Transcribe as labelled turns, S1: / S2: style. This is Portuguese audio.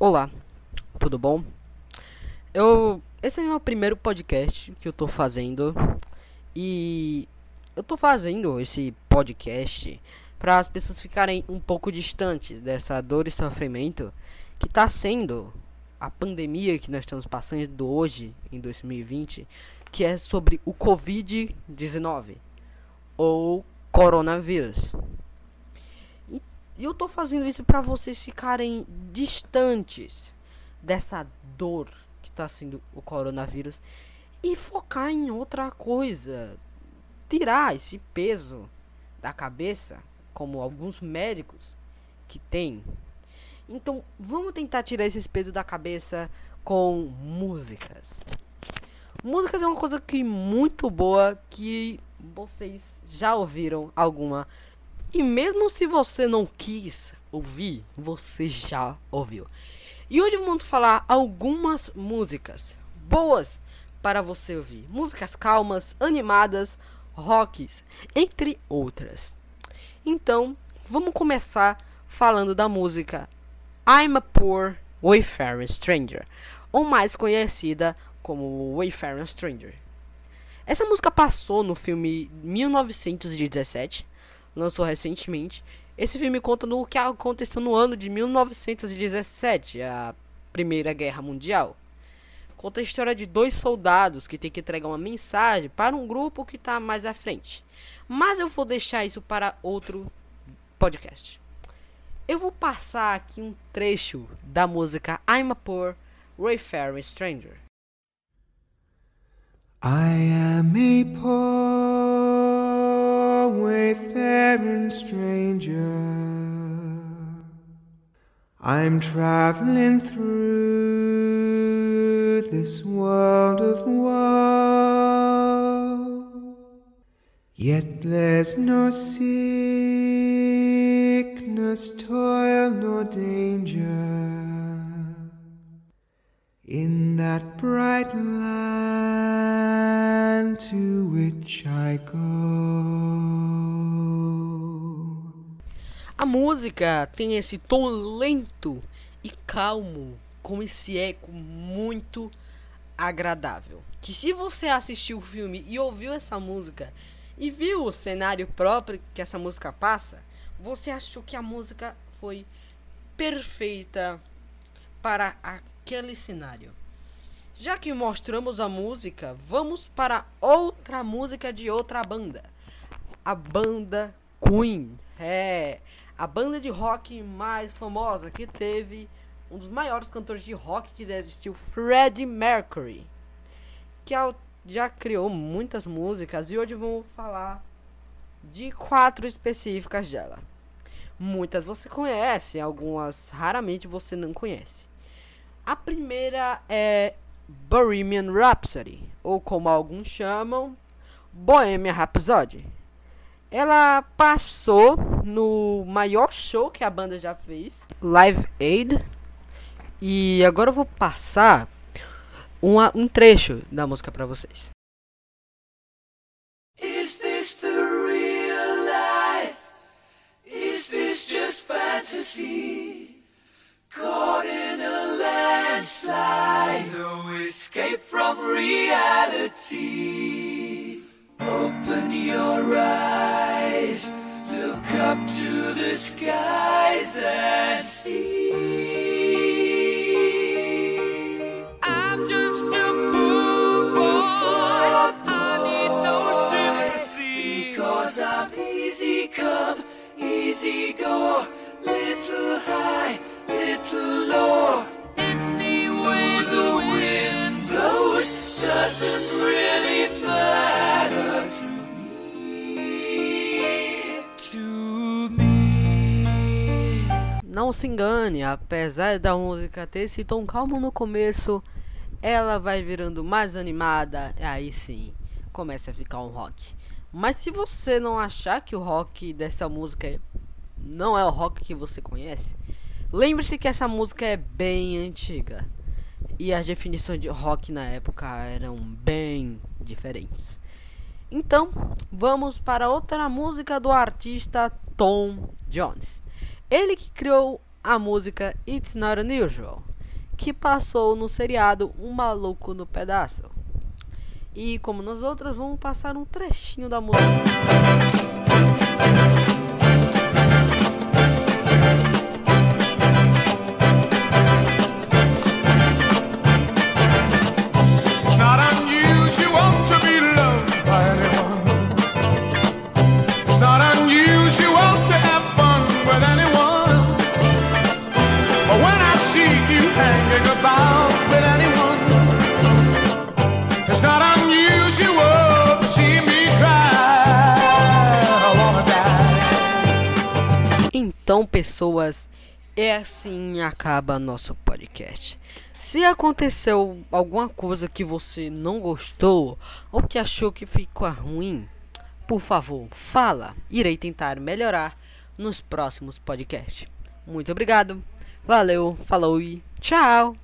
S1: Olá, tudo bom? Eu esse é meu primeiro podcast que eu tô fazendo e eu tô fazendo esse podcast para as pessoas ficarem um pouco distantes dessa dor e sofrimento que tá sendo a pandemia que nós estamos passando hoje em 2020, que é sobre o COVID-19 ou coronavírus. E eu tô fazendo isso para vocês ficarem distantes dessa dor que tá sendo o coronavírus e focar em outra coisa. Tirar esse peso da cabeça, como alguns médicos que têm. Então, vamos tentar tirar esse peso da cabeça com músicas. Músicas é uma coisa que muito boa que vocês já ouviram alguma e mesmo se você não quis ouvir, você já ouviu. E hoje vamos falar algumas músicas boas para você ouvir. Músicas calmas, animadas, rocks, entre outras. Então, vamos começar falando da música I'm a Poor Wayfaring Stranger, ou mais conhecida como Wayfaring Stranger. Essa música passou no filme 1917 lançou recentemente. Esse filme conta no que aconteceu no ano de 1917, a Primeira Guerra Mundial. Conta a história de dois soldados que têm que entregar uma mensagem para um grupo que está mais à frente. Mas eu vou deixar isso para outro podcast. Eu vou passar aqui um trecho da música I'm a Poor Wayfaring Stranger.
S2: I am a poor I'm traveling through this world of woe. Yet there's no sickness, toil, nor danger in that bright land to which I go.
S1: A música tem esse tom lento e calmo, com esse eco muito agradável. Que se você assistiu o filme e ouviu essa música e viu o cenário próprio que essa música passa, você achou que a música foi perfeita para aquele cenário. Já que mostramos a música, vamos para outra música de outra banda. A banda Queen. É a banda de rock mais famosa que teve um dos maiores cantores de rock que já existiu, Freddie Mercury. Que já criou muitas músicas e hoje vamos falar de quatro específicas dela. Muitas você conhece, algumas raramente você não conhece. A primeira é Bohemian Rhapsody, ou como alguns chamam, Bohemian Rhapsody. Ela passou no maior show que a banda já fez, Live Aid. E agora eu vou passar uma, um trecho da música para vocês.
S3: Is this the real life? Is this just fantasy? Caught in a landslide, no escape from reality. Open your eyes, look up to the skies and see. I'm just a poor boy, I need no sympathy. Because I'm easy come, easy go, little high, little low. Any way the wind blows doesn't really
S1: Não se engane, apesar da música ter esse tom calmo no começo, ela vai virando mais animada, e aí sim, começa a ficar um rock. Mas se você não achar que o rock dessa música não é o rock que você conhece, lembre-se que essa música é bem antiga. E as definições de rock na época eram bem diferentes. Então, vamos para outra música do artista Tom Jones. Ele que criou a música It's Not Unusual. que passou no seriado Um Maluco no Pedaço. E como nós outros, vamos passar um trechinho da música. Então, pessoas, é assim acaba nosso podcast. Se aconteceu alguma coisa que você não gostou ou que achou que ficou ruim, por favor, fala. Irei tentar melhorar nos próximos podcasts. Muito obrigado. Valeu, falou e tchau.